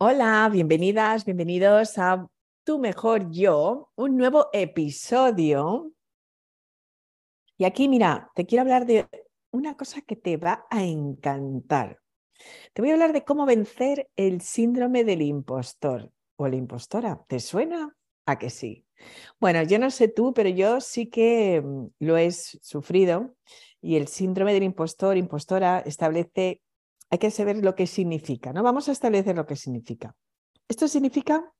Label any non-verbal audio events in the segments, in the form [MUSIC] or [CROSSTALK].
Hola, bienvenidas, bienvenidos a Tu Mejor Yo, un nuevo episodio. Y aquí, mira, te quiero hablar de una cosa que te va a encantar. Te voy a hablar de cómo vencer el síndrome del impostor o la impostora. ¿Te suena? A que sí. Bueno, yo no sé tú, pero yo sí que mm, lo he sufrido y el síndrome del impostor, impostora, establece hay que saber lo que significa, ¿no? Vamos a establecer lo que significa. Esto significa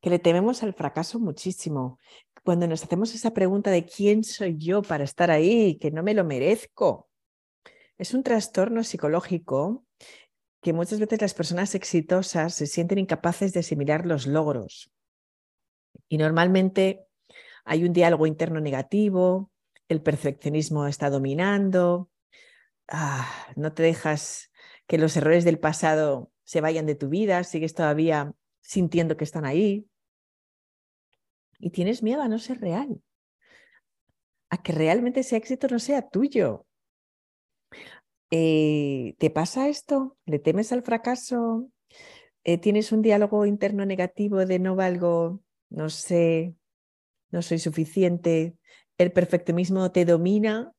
que le tememos al fracaso muchísimo. Cuando nos hacemos esa pregunta de quién soy yo para estar ahí, que no me lo merezco. Es un trastorno psicológico que muchas veces las personas exitosas se sienten incapaces de asimilar los logros. Y normalmente hay un diálogo interno negativo, el perfeccionismo está dominando, Ah, no te dejas que los errores del pasado se vayan de tu vida, sigues todavía sintiendo que están ahí. Y tienes miedo a no ser real, a que realmente ese éxito no sea tuyo. Eh, ¿Te pasa esto? ¿Le temes al fracaso? Eh, ¿Tienes un diálogo interno negativo de no valgo, no sé, no soy suficiente? ¿El perfeccionismo te domina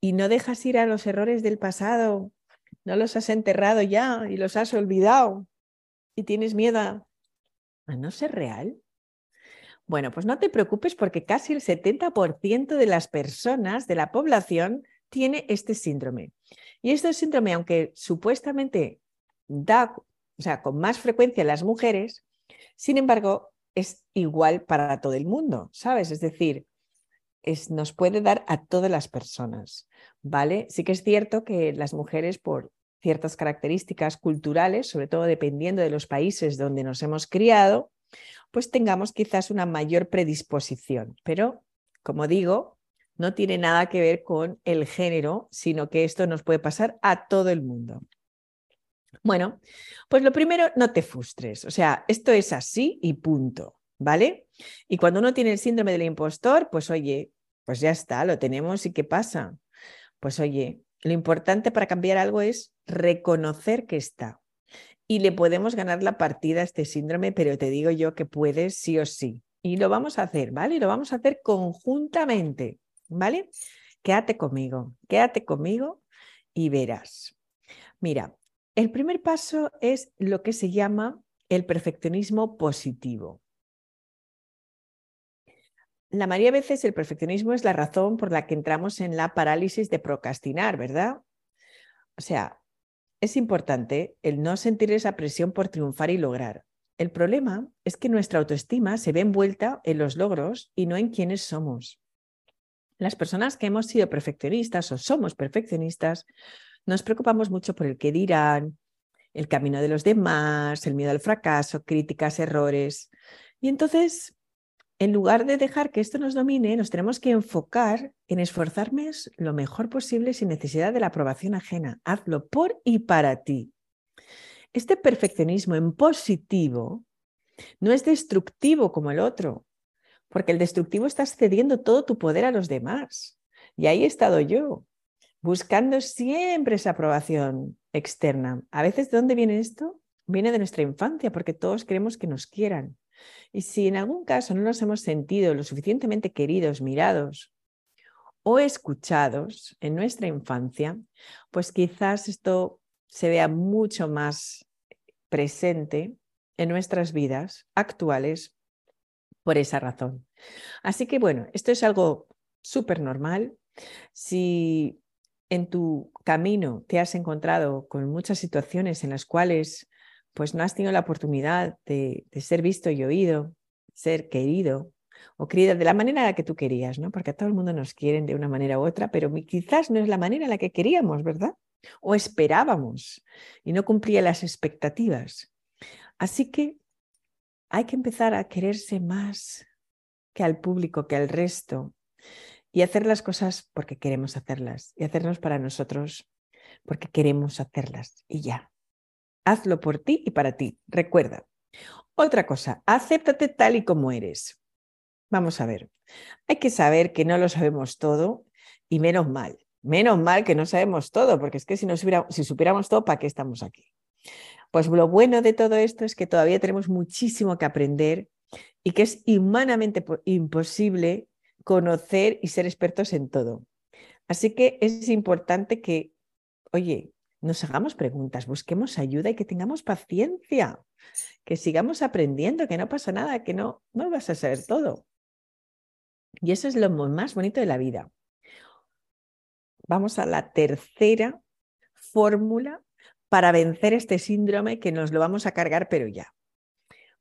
y no dejas ir a los errores del pasado, no los has enterrado ya y los has olvidado y tienes miedo a, no ser real. Bueno, pues no te preocupes porque casi el 70% de las personas de la población tiene este síndrome. Y este síndrome, aunque supuestamente da, o sea, con más frecuencia en las mujeres, sin embargo, es igual para todo el mundo, ¿sabes? Es decir, nos puede dar a todas las personas, ¿vale? Sí que es cierto que las mujeres por ciertas características culturales, sobre todo dependiendo de los países donde nos hemos criado, pues tengamos quizás una mayor predisposición. Pero, como digo, no tiene nada que ver con el género, sino que esto nos puede pasar a todo el mundo. Bueno, pues lo primero, no te frustres. O sea, esto es así y punto. ¿Vale? Y cuando uno tiene el síndrome del impostor, pues oye, pues ya está, lo tenemos y ¿qué pasa? Pues oye, lo importante para cambiar algo es reconocer que está. Y le podemos ganar la partida a este síndrome, pero te digo yo que puedes sí o sí. Y lo vamos a hacer, ¿vale? Y lo vamos a hacer conjuntamente, ¿vale? Quédate conmigo, quédate conmigo y verás. Mira, el primer paso es lo que se llama el perfeccionismo positivo. La mayoría de veces el perfeccionismo es la razón por la que entramos en la parálisis de procrastinar, ¿verdad? O sea, es importante el no sentir esa presión por triunfar y lograr. El problema es que nuestra autoestima se ve envuelta en los logros y no en quiénes somos. Las personas que hemos sido perfeccionistas o somos perfeccionistas nos preocupamos mucho por el que dirán, el camino de los demás, el miedo al fracaso, críticas, errores. Y entonces en lugar de dejar que esto nos domine, nos tenemos que enfocar en esforzarnos lo mejor posible sin necesidad de la aprobación ajena. Hazlo por y para ti. Este perfeccionismo en positivo no es destructivo como el otro, porque el destructivo está cediendo todo tu poder a los demás. Y ahí he estado yo, buscando siempre esa aprobación externa. A veces, ¿de dónde viene esto? Viene de nuestra infancia, porque todos queremos que nos quieran. Y si en algún caso no nos hemos sentido lo suficientemente queridos, mirados o escuchados en nuestra infancia, pues quizás esto se vea mucho más presente en nuestras vidas actuales por esa razón. Así que bueno, esto es algo súper normal. Si en tu camino te has encontrado con muchas situaciones en las cuales pues no has tenido la oportunidad de, ser visto y oído, ser querido o querida de la manera en la que tú querías, ¿no? Porque a todo el mundo nos quieren de una manera u otra, pero quizás no es la manera en la que queríamos, ¿verdad? O esperábamos y no cumplía las expectativas. Así que hay que empezar a quererse más que al público, que al resto, y hacer las cosas porque queremos hacerlas, y hacernos para nosotros porque queremos hacerlas, y ya. Hazlo por ti y para ti. Recuerda. Otra cosa, acéptate tal y como eres. Vamos a ver. Hay que saber que no lo sabemos todo y menos mal. Menos mal que no sabemos todo, porque es que si, si supiéramos todo, ¿para qué estamos aquí? Pues lo bueno de todo esto es que todavía tenemos muchísimo que aprender y que es humanamente imposible conocer y ser expertos en todo. Así que es importante que, oye, nos hagamos preguntas, busquemos ayuda y que tengamos paciencia, que sigamos aprendiendo, que no pasa nada, que no, no vas a saber todo. Y eso es lo más bonito de la vida. Vamos a la tercera fórmula para vencer este síndrome que nos lo vamos a cargar, pero ya.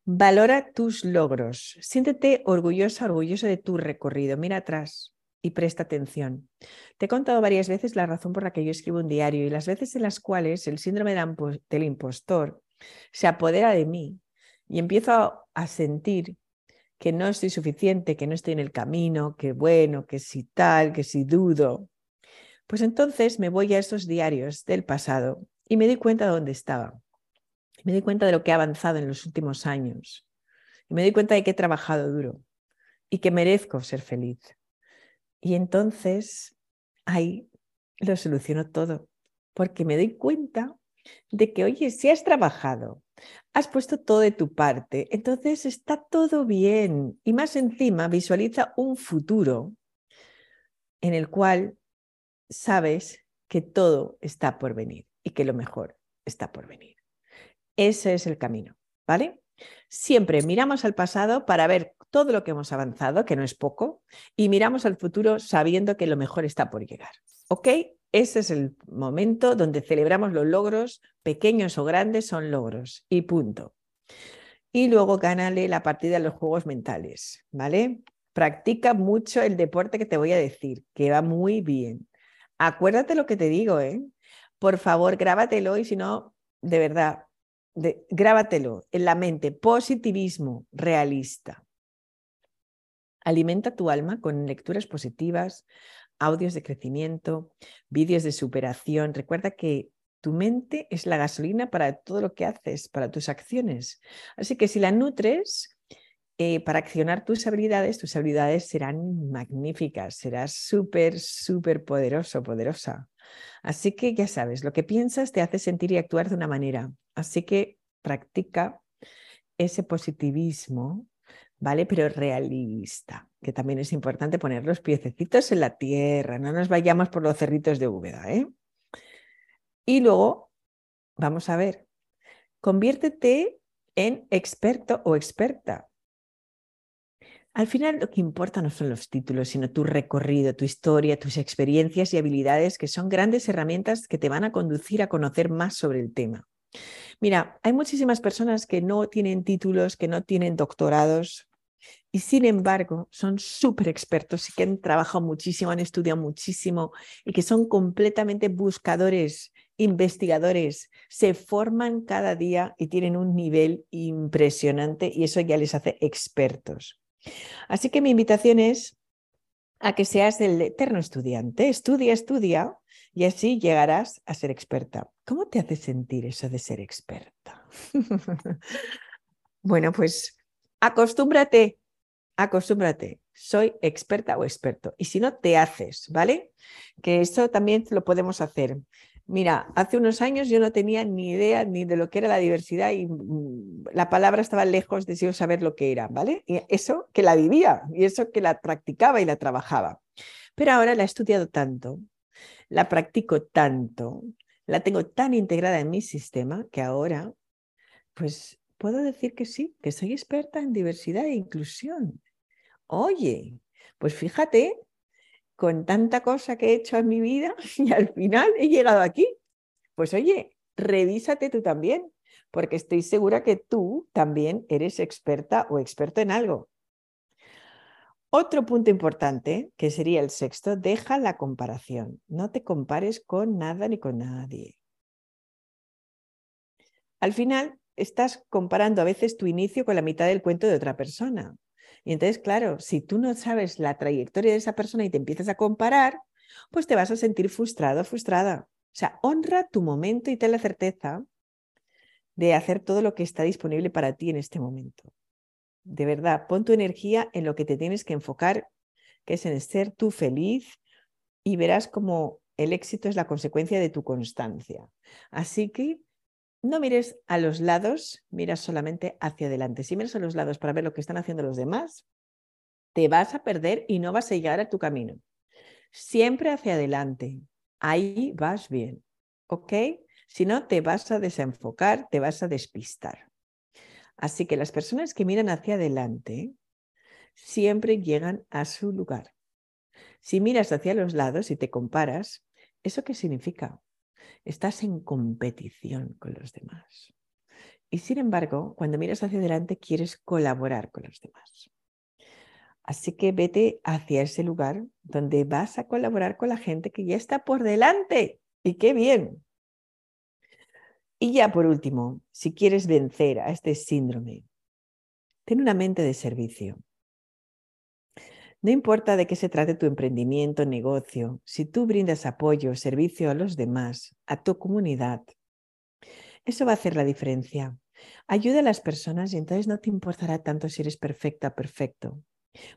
Valora tus logros. Siéntete orgullosa, orgulloso de tu recorrido. Mira atrás y presta atención. Te he contado varias veces la razón por la que yo escribo un diario y las veces en las cuales el síndrome del impostor se apodera de mí y empiezo a sentir que no estoy suficiente, que no estoy en el camino, que bueno, que si tal, que si dudo. Pues entonces me voy a esos diarios del pasado y me doy cuenta de dónde estaba. Me doy cuenta de lo que he avanzado en los últimos años. Y me doy cuenta de que he trabajado duro y que merezco ser feliz. Y entonces ahí lo soluciono todo, porque me doy cuenta de que, oye, si has trabajado, has puesto todo de tu parte, entonces está todo bien. Y más encima, visualiza un futuro en el cual sabes que todo está por venir y que lo mejor está por venir. Ese es el camino, ¿vale? Siempre miramos al pasado para ver todo lo que hemos avanzado, que no es poco, y miramos al futuro sabiendo que lo mejor está por llegar. ¿Ok? Ese es el momento donde celebramos los logros, pequeños o grandes, son logros y punto. Y luego gánale la partida de los juegos mentales, ¿vale? Practica mucho el deporte que te voy a decir, que va muy bien. Acuérdate lo que te digo, ¿eh? Por favor, grábatelo y si no, de verdad, grábatelo en la mente. Positivismo realista. Alimenta tu alma con lecturas positivas, audios de crecimiento, vídeos de superación. Recuerda que tu mente es la gasolina para todo lo que haces, para tus acciones. Así que si la nutres eh, para accionar tus habilidades, tus habilidades serán magníficas, serás súper, súper poderoso, poderosa. Así que ya sabes, lo que piensas te hace sentir y actuar de una manera. Así que practica ese positivismo, ¿vale? Pero realista que también es importante poner los piececitos en la tierra, no nos vayamos por los cerritos de Úbeda. ¿eh? Y luego, vamos a ver, conviértete en experto o experta. Al final lo que importa no son los títulos, sino tu recorrido, tu historia, tus experiencias y habilidades, que son grandes herramientas que te van a conducir a conocer más sobre el tema. Mira, hay muchísimas personas que no tienen títulos, que no tienen doctorados, y sin embargo son súper expertos y que han trabajado muchísimo, han estudiado muchísimo y que son completamente buscadores, investigadores, se forman cada día y tienen un nivel impresionante y eso ya les hace expertos. Así que mi invitación es a que seas el eterno estudiante, estudia, estudia y así llegarás a ser experta. ¿Cómo te hace sentir eso de ser experta? [LAUGHS] bueno, pues acostúmbrate acostúmbrate, soy experta o experto. Y si no, te haces, ¿vale? Que eso también lo podemos hacer. Mira, hace unos años yo no tenía ni idea ni de lo que era la diversidad y mm, la palabra estaba lejos de saber lo que era, ¿vale? Y eso que la vivía y eso que la practicaba y la trabajaba. Pero ahora la he estudiado tanto, la practico tanto, la tengo tan integrada en mi sistema que ahora, pues puedo decir que sí, que soy experta en diversidad e inclusión. Oye, pues fíjate, con tanta cosa que he hecho en mi vida [LAUGHS] y al final he llegado aquí. Pues oye, revísate tú también, porque estoy segura que tú también eres experta o experto en algo. Otro punto importante, que sería el sexto, deja la comparación. No te compares con nada ni con nadie. Al final, estás comparando a veces tu inicio con la mitad del cuento de otra persona. Y entonces, claro, si tú no sabes la trayectoria de esa persona y te empiezas a comparar, pues te vas a sentir frustrado, frustrada. O sea, honra tu momento y ten la certeza de hacer todo lo que está disponible para ti en este momento. De verdad, pon tu energía en lo que te tienes que enfocar, que es en ser tú feliz y verás como el éxito es la consecuencia de tu constancia. Así que no mires a los lados, mira solamente hacia adelante. Si miras a los lados para ver lo que están haciendo los demás, te vas a perder y no vas a llegar a tu camino. Siempre hacia adelante. Ahí vas bien. ¿Ok? Si no, te vas a desenfocar, te vas a despistar. Así que las personas que miran hacia adelante siempre llegan a su lugar. Si miras hacia los lados y te comparas, ¿eso qué significa? Estás en competición con los demás. Y sin embargo, cuando miras hacia adelante, quieres colaborar con los demás. Así que vete hacia ese lugar donde vas a colaborar con la gente que ya está por delante. Y qué bien. Y ya por último, si quieres vencer a este síndrome, ten una mente de servicio. No importa de qué se trate tu emprendimiento, negocio, si tú brindas apoyo, servicio a los demás, a tu comunidad, eso va a hacer la diferencia. Ayuda a las personas y entonces no te importará tanto si eres perfecta, perfecto,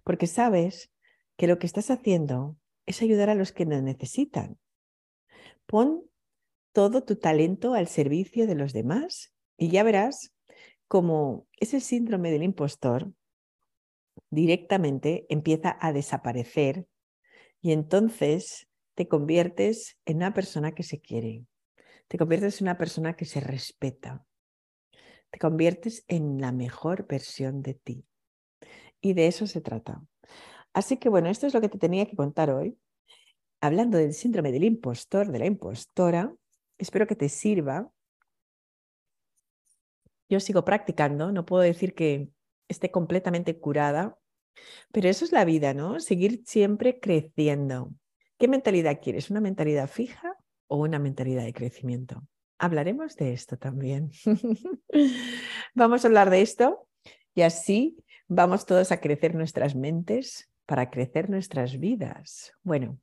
porque sabes que lo que estás haciendo es ayudar a los que nos necesitan. Pon todo tu talento al servicio de los demás y ya verás cómo ese síndrome del impostor directamente empieza a desaparecer y entonces te conviertes en una persona que se quiere, te conviertes en una persona que se respeta, te conviertes en la mejor versión de ti. Y de eso se trata. Así que bueno, esto es lo que te tenía que contar hoy. Hablando del síndrome del impostor, de la impostora, espero que te sirva. Yo sigo practicando, no puedo decir que esté completamente curada, pero eso es la vida, ¿no? Seguir siempre creciendo. ¿Qué mentalidad quieres? ¿Una mentalidad fija o una mentalidad de crecimiento? Hablaremos de esto también. [LAUGHS] vamos a hablar de esto y así vamos todos a crecer nuestras mentes para crecer nuestras vidas. Bueno,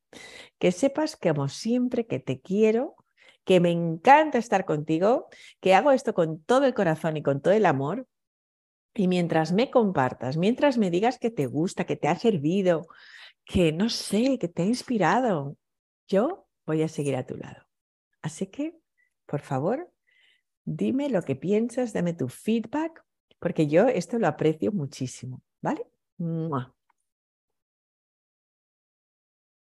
que sepas que como siempre que te quiero, que me encanta estar contigo, que hago esto con todo el corazón y con todo el amor y mientras me compartas, mientras me digas que te gusta, que te ha servido, que no sé, que te ha inspirado, yo voy a seguir a tu lado. Así que, por favor, dime lo que piensas, dame tu feedback, porque yo esto lo aprecio muchísimo, ¿vale?